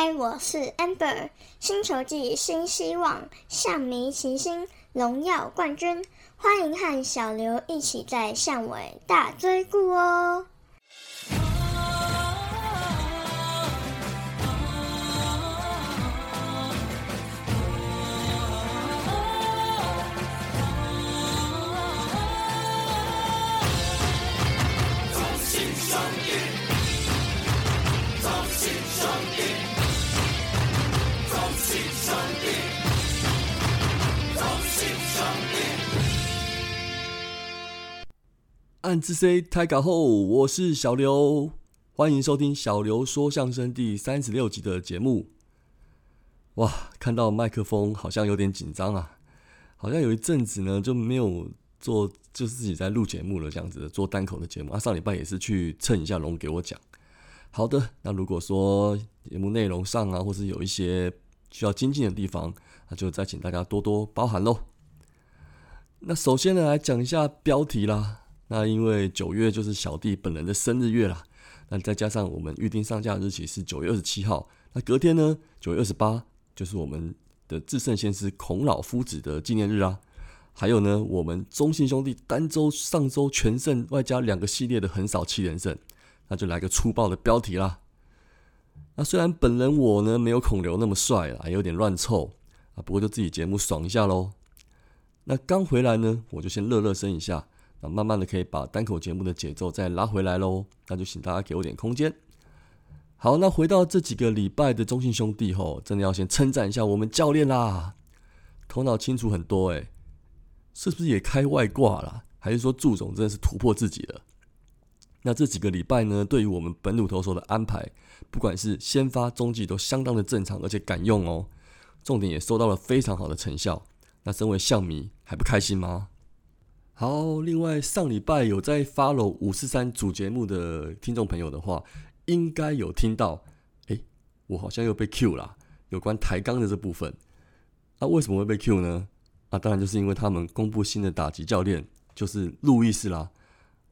嗨，我是 Amber，星球季新希望，象迷齐心，荣耀冠军，欢迎和小刘一起在巷尾大追顾哦。暗之 C 太搞后，我是小刘，欢迎收听小刘说相声第三十六集的节目。哇，看到麦克风好像有点紧张啊，好像有一阵子呢就没有做，就是自己在录节目了这样子做单口的节目啊。上礼拜也是去蹭一下龙给我讲。好的，那如果说节目内容上啊，或是有一些需要精进的地方，那就再请大家多多包涵喽。那首先呢，来讲一下标题啦。那因为九月就是小弟本人的生日月啦，那再加上我们预定上架日期是九月二十七号，那隔天呢九月二十八就是我们的至圣先师孔老夫子的纪念日啊。还有呢，我们中信兄弟单周上周全胜，外加两个系列的横扫七连胜，那就来个粗暴的标题啦。那虽然本人我呢没有孔刘那么帅啊，有点乱凑啊，不过就自己节目爽一下喽。那刚回来呢，我就先热热身一下。那慢慢的可以把单口节目的节奏再拉回来喽，那就请大家给我点空间。好，那回到这几个礼拜的中信兄弟吼，真的要先称赞一下我们教练啦，头脑清楚很多诶，是不是也开外挂了？还是说祝总真的是突破自己了？那这几个礼拜呢，对于我们本土投手的安排，不管是先发、中继都相当的正常，而且敢用哦，重点也收到了非常好的成效。那身为象迷还不开心吗？好，另外上礼拜有在 follow 五四三主节目的听众朋友的话，应该有听到，哎，我好像又被 Q 啦，有关抬杠的这部分。那为什么会被 Q 呢？啊，当然就是因为他们公布新的打击教练，就是路易斯啦。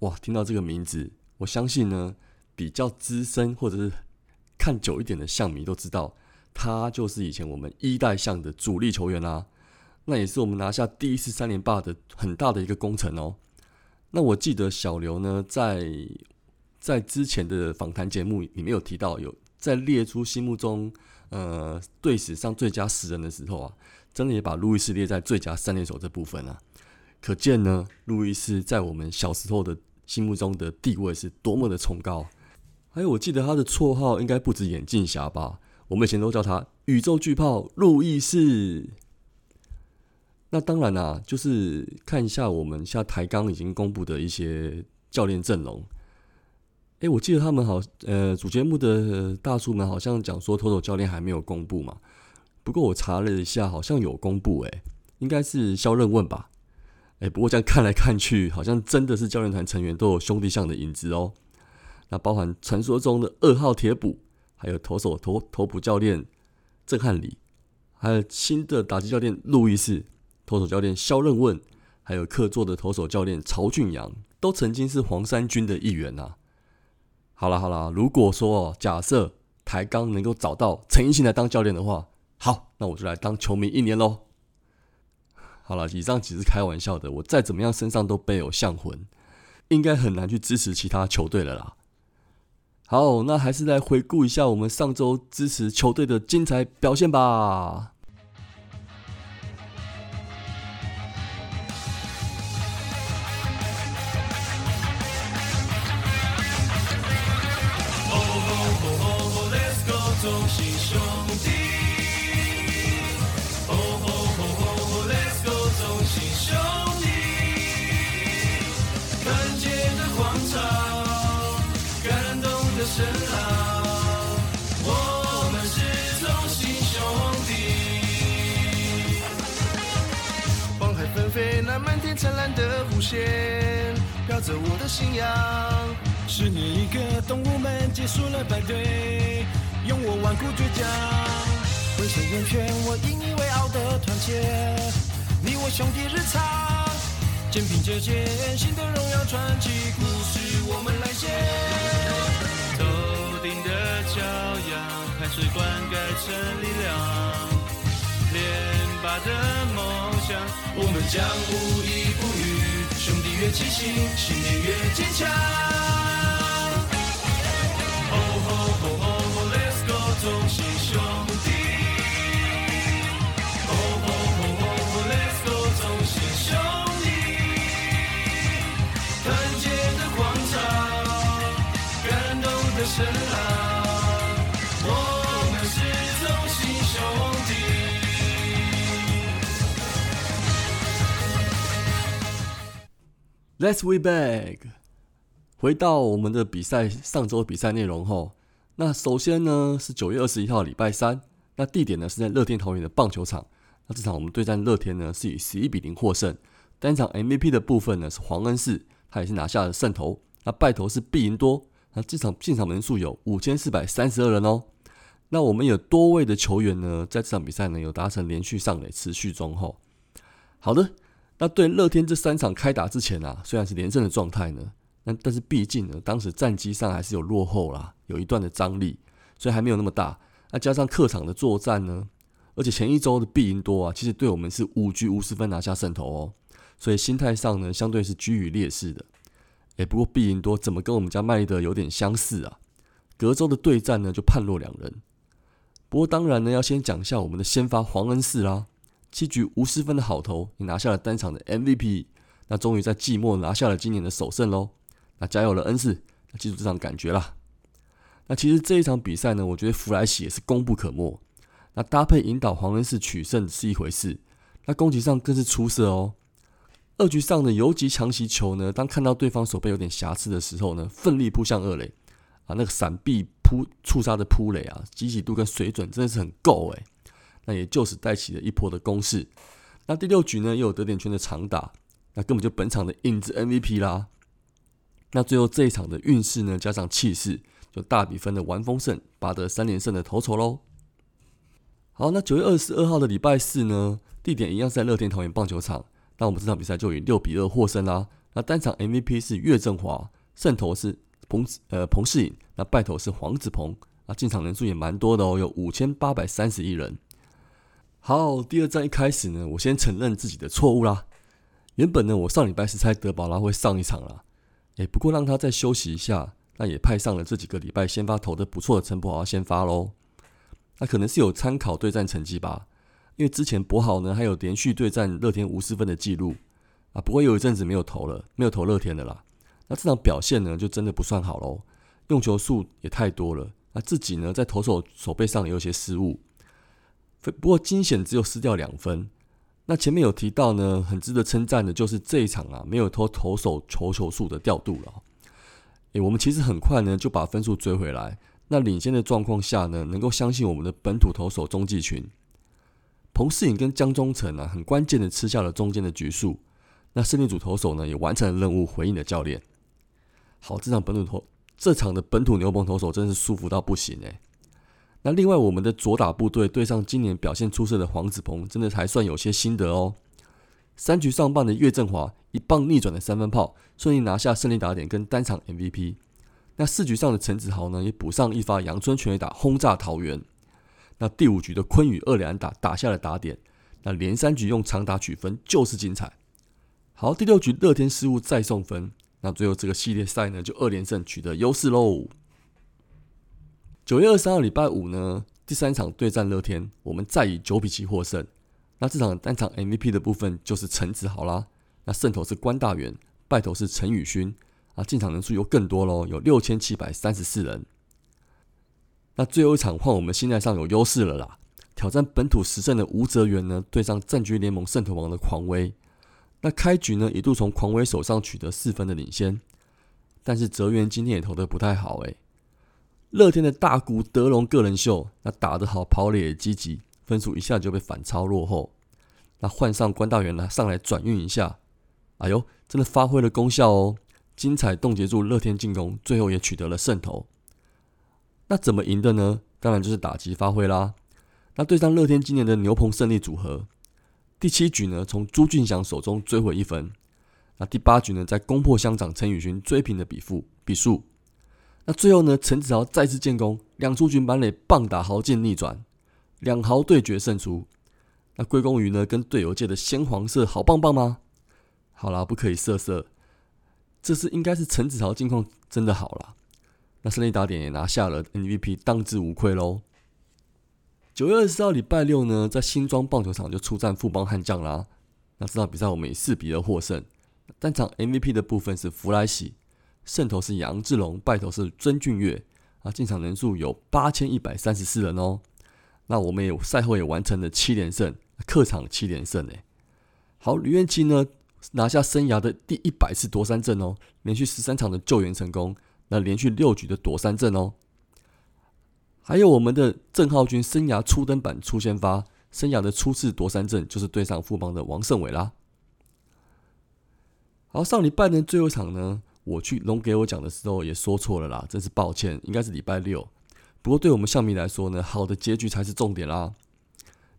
哇，听到这个名字，我相信呢，比较资深或者是看久一点的象迷都知道，他就是以前我们一代象的主力球员啦。那也是我们拿下第一次三连霸的很大的一个工程哦。那我记得小刘呢，在在之前的访谈节目里面有提到，有在列出心目中呃队史上最佳十人的时候啊，真的也把路易斯列在最佳三连手这部分啊。可见呢，路易斯在我们小时候的心目中的地位是多么的崇高。还有，我记得他的绰号应该不止眼镜侠吧？我们以前都叫他宇宙巨炮路易斯。那当然啦，就是看一下我们像台钢已经公布的一些教练阵容。哎，我记得他们好，呃，主节目的大叔们好像讲说，投手教练还没有公布嘛。不过我查了一下，好像有公布，哎，应该是肖任问吧。哎，不过这样看来看去，好像真的是教练团成员都有兄弟像的影子哦。那包含传说中的二号铁捕，还有投手投投捕教练郑汉礼，还有新的打击教练路易斯。投手教练肖任问，还有客座的投手教练曹俊阳，都曾经是黄山军的一员呐。好了好了，如果说假设台钢能够找到陈奕迅来当教练的话，好，那我就来当球迷一年喽。好了，以上只是开玩笑的，我再怎么样身上都背有象魂，应该很难去支持其他球队了啦。好，那还是来回顾一下我们上周支持球队的精彩表现吧。新兄弟，oh oh oh，Let's go 新兄弟，看见的广场，感动的声浪，我们是同行兄弟，黄海纷飞，那漫天灿烂的弧线，飘着我的信仰，是你一个动物们结束了排对。顽固倔强，浑身圆圈，我引以为傲的团结。你我兄弟日常，肩并着肩，新的荣耀传奇故事我们来写。头顶的骄阳。汗水灌溉成力量。连拔的梦想，我们将无依不语，兄弟越齐心，信念越坚强。Let's we back，回到我们的比赛上周比赛内容后，那首先呢是九月二十一号礼拜三，那地点呢是在乐天桃园的棒球场。那这场我们对战乐天呢是以十一比零获胜，单场 MVP 的部分呢是黄恩赐，他也是拿下了胜投。那败投是毕赢多，那这场进场人数有五千四百三十二人哦。那我们有多位的球员呢，在这场比赛呢有达成连续上垒，持续中后。好的，那对乐天这三场开打之前啊，虽然是连胜的状态呢，那但是毕竟呢，当时战绩上还是有落后啦，有一段的张力，所以还没有那么大。那加上客场的作战呢，而且前一周的必赢多啊，其实对我们是五局五十分拿下胜投哦，所以心态上呢，相对是居于劣势的。诶，不过必赢多怎么跟我们家麦利德有点相似啊？隔周的对战呢，就判若两人。不过当然呢，要先讲一下我们的先发黄恩赐啦。七局无失分的好投，也拿下了单场的 MVP。那终于在季末拿下了今年的首胜喽！那加油了恩赐，那记住这场感觉啦。那其实这一场比赛呢，我觉得弗莱喜也是功不可没。那搭配引导黄恩士取胜是一回事，那攻击上更是出色哦。二局上的游击强袭球呢，当看到对方手背有点瑕疵的时候呢，奋力扑向二垒啊，那个闪避扑触杀的扑垒啊，积极度跟水准真的是很够诶。那也就此带起了一波的攻势。那第六局呢，又有得点圈的长打，那根本就本场的影子 MVP 啦。那最后这一场的运势呢，加上气势，就大比分的完封胜，拔得三连胜的头筹喽。好，那九月二十二号的礼拜四呢，地点一样是在乐天桃园棒球场。那我们这场比赛就以六比二获胜啦。那单场 MVP 是岳振华，胜投是彭呃彭世颖，那败投是黄子鹏。啊，进场人数也蛮多的哦，有五千八百三十一人。好，第二站一开始呢，我先承认自己的错误啦。原本呢，我上礼拜是猜德保拉会上一场啦，诶，不过让他再休息一下，那也派上了这几个礼拜先发投的不错的陈柏豪先发喽。那可能是有参考对战成绩吧，因为之前博豪呢还有连续对战乐天无失分的记录啊。不过有一阵子没有投了，没有投乐天的啦。那这场表现呢，就真的不算好喽，用球数也太多了。那自己呢，在投手手背上也有些失误。不过惊险只有失掉两分。那前面有提到呢，很值得称赞的就是这一场啊，没有投投手球球数的调度了。诶，我们其实很快呢就把分数追回来。那领先的状况下呢，能够相信我们的本土投手中继群，彭世颖跟江中诚啊，很关键的吃下了中间的局数。那胜利组投手呢，也完成了任务，回应了教练。好，这场本土投。这场的本土牛棚投手真是舒服到不行诶。那另外我们的左打部队对上今年表现出色的黄子鹏，真的还算有些心得哦。三局上半的岳振华一棒逆转的三分炮，顺利拿下胜利打点跟单场 MVP。那四局上的陈子豪呢，也补上一发阳春全垒打轰炸桃园。那第五局的昆宇二连打打下了打点。那连三局用长打取分就是精彩。好，第六局乐天失误再送分。那最后这个系列赛呢，就二连胜取得优势喽。九月二十号礼拜五呢，第三场对战乐天，我们再以九比七获胜。那这场单场 MVP 的部分就是陈子豪啦。那胜投是关大元，败投是陈宇勋啊。进场人数又更多喽，有六千七百三十四人。那最后一场换我们心态上有优势了啦，挑战本土十胜的吴泽源呢，对上战局联盟胜投王的狂威。那开局呢，一度从狂威手上取得四分的领先，但是泽源今天也投的不太好诶。乐天的大谷德隆个人秀，那打得好，跑垒也积极，分数一下就被反超落后。那换上关大元来上来转运一下，哎呦，真的发挥了功效哦，精彩冻结住乐天进攻，最后也取得了胜投。那怎么赢的呢？当然就是打击发挥啦。那对上乐天今年的牛棚胜利组合。第七局呢，从朱俊祥手中追回一分。那第八局呢，在攻破乡长陈宇勋追平的比数比数。那最后呢，陈子豪再次建功，两出局满垒，棒打豪进逆转，两豪对决胜出。那归功于呢，跟队友借的鲜黄色好棒棒吗？好啦，不可以色色，这次应该是陈子豪近况真的好了。那胜利打点也拿下了 MVP，当之无愧喽。九月二十号礼拜六呢，在新庄棒球场就出战富邦悍将啦。那这场比赛我们以四比二获胜。单场 MVP 的部分是弗莱喜，胜投是杨志龙，败投是曾俊岳。啊，进场人数有八千一百三十四人哦。那我们也赛后也完成了七连胜。客场七连胜诶，好，吕彦青呢拿下生涯的第一百次夺三阵哦，连续十三场的救援成功，那连续六局的夺三阵哦。还有我们的郑浩君生涯初登板初先发，生涯的初次夺三阵就是对上富邦的王胜伟啦。好，上礼拜呢最后一场呢，我去龙给我讲的时候也说错了啦，真是抱歉，应该是礼拜六。不过对我们象迷来说呢，好的结局才是重点啦。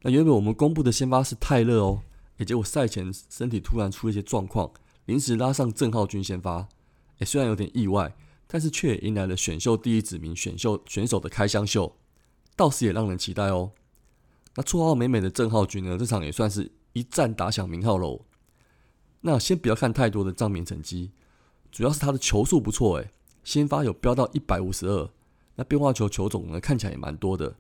那原本我们公布的先发是泰勒哦，诶，结果赛前身体突然出了一些状况，临时拉上郑浩君先发，诶，虽然有点意外，但是却迎来了选秀第一指名选秀选手的开箱秀，倒是也让人期待哦。那绰号美美的郑浩君呢，这场也算是一战打响名号喽。那先不要看太多的账面成绩，主要是他的球速不错诶，先发有飙到一百五十二，那变化球球种呢看起来也蛮多的。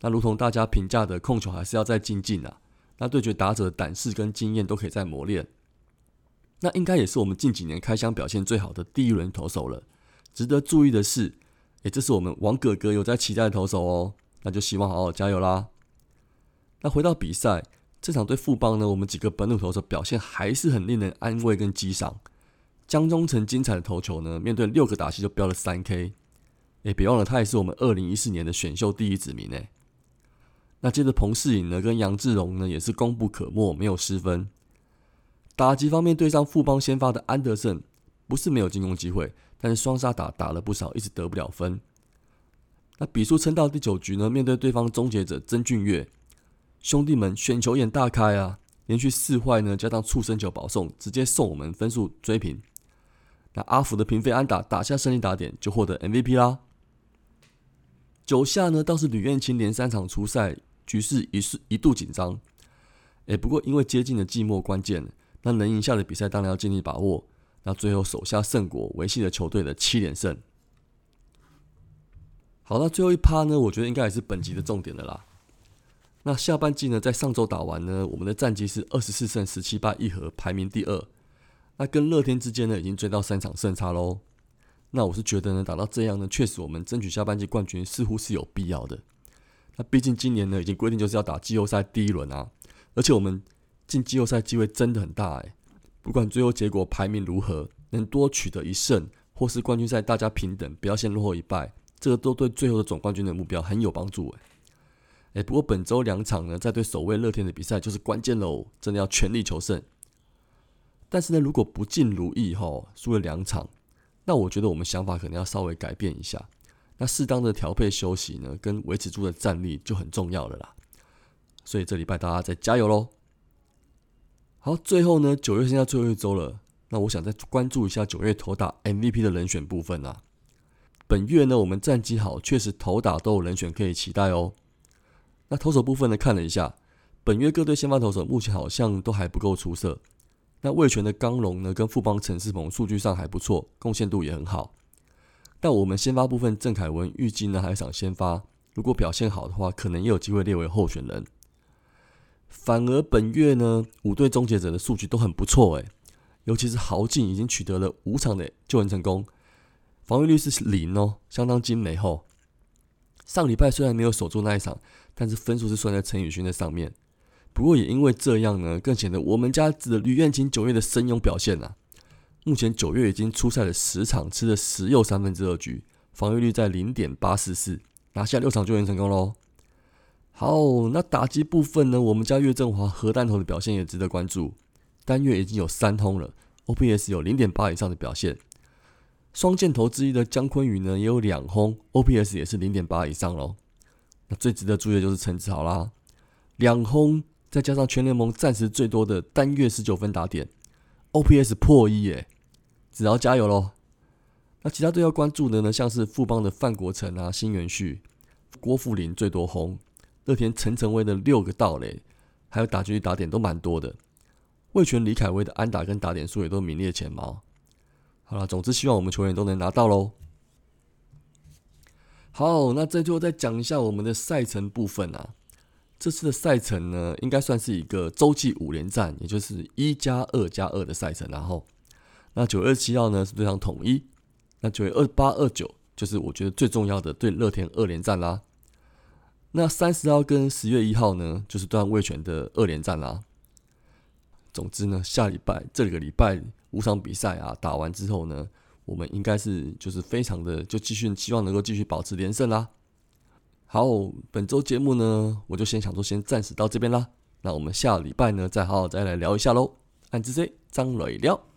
那如同大家评价的控球还是要再精进啊。那对决打者的胆识跟经验都可以再磨练。那应该也是我们近几年开箱表现最好的第一轮投手了。值得注意的是，诶，这是我们王哥哥有在期待的投手哦。那就希望好好加油啦。那回到比赛，这场对富邦呢，我们几个本土投手表现还是很令人安慰跟激赏。江中诚精彩的投球呢，面对六个打席就飙了三 K。诶，别忘了他也是我们二零一四年的选秀第一指名诶。那接着彭世颖呢，跟杨志荣呢，也是功不可没，没有失分。打击方面对上富邦先发的安德森，不是没有进攻机会，但是双杀打打了不少，一直得不了分。那比数撑到第九局呢，面对对方终结者曾俊岳，兄弟们选球眼大开啊，连续四坏呢，加上触身球保送，直接送我们分数追平。那阿福的平飞安打打下胜利打点，就获得 MVP 啦。九下呢，倒是吕彦青连三场出赛。局势一是一度紧张，哎，不过因为接近了季末关键，那能赢下的比赛当然要尽力把握。那最后手下胜果，维系了球队的七连胜。好，那最后一趴呢，我觉得应该也是本集的重点的啦。那下半季呢，在上周打完呢，我们的战绩是二十四胜十七败一和，排名第二。那跟乐天之间呢，已经追到三场胜差喽。那我是觉得呢，打到这样呢，确实我们争取下半季冠军似乎是有必要的。那毕竟今年呢，已经规定就是要打季后赛第一轮啊，而且我们进季后赛机会真的很大诶。不管最后结果排名如何，能多取得一胜，或是冠军赛大家平等，不要先落后一败，这个都对最后的总冠军的目标很有帮助诶。诶，不过本周两场呢，在对首位乐天的比赛就是关键喽，真的要全力求胜。但是呢，如果不尽如意哈，输了两场，那我觉得我们想法可能要稍微改变一下。那适当的调配休息呢，跟维持住的战力就很重要了啦。所以这礼拜大家再加油喽！好，最后呢，九月现在最后一周了，那我想再关注一下九月投打 MVP 的人选部分啊。本月呢，我们战绩好，确实投打都有人选可以期待哦。那投手部分呢，看了一下，本月各队先发投手目前好像都还不够出色。那魏权的刚龙呢，跟富邦陈世鹏数据上还不错，贡献度也很好。但我们先发部分，郑凯文预计呢还想先发，如果表现好的话，可能也有机会列为候选人。反而本月呢，五队终结者的数据都很不错诶，尤其是豪进已经取得了五场的救援成功，防御率是零哦，相当精美吼。上礼拜虽然没有守住那一场，但是分数是算在陈宇勋的上面。不过也因为这样呢，更显得我们家的吕彦琴九月的神勇表现啊。目前九月已经出赛了十场，吃了十又三分之二局，防御率在零点八四四，拿下六场救援成功喽。好，那打击部分呢？我们家岳振华核弹头的表现也值得关注，单月已经有三通了，OPS 有零点八以上的表现。双箭头之一的姜昆宇呢，也有两轰，OPS 也是零点八以上喽。那最值得注意的就是陈子豪啦，两轰再加上全联盟暂时最多的单月十九分打点，OPS 破一耶。只要加油喽！那其他队要关注的呢，像是富邦的范国成啊、新元旭、郭富林最多轰，乐天陈晨威的六个盗垒，还有打局打点都蛮多的。魏权李凯威的安打跟打点数也都名列前茅。好了，总之希望我们球员都能拿到喽。好，那这最后再讲一下我们的赛程部分啊。这次的赛程呢，应该算是一个洲际五连战，也就是一加二加二的赛程。然后，那九月二十七号呢是对上统一，那九月二八、二九就是我觉得最重要的对乐天二连战啦。那三十号跟十月一号呢，就是对魏权的二连战啦。总之呢，下礼拜这个礼拜五场比赛啊打完之后呢，我们应该是就是非常的就继续希望能够继续保持连胜啦。好，本周节目呢，我就先想说先暂时到这边啦。那我们下礼拜呢，再好好再来聊一下喽。暗之 C 张磊聊。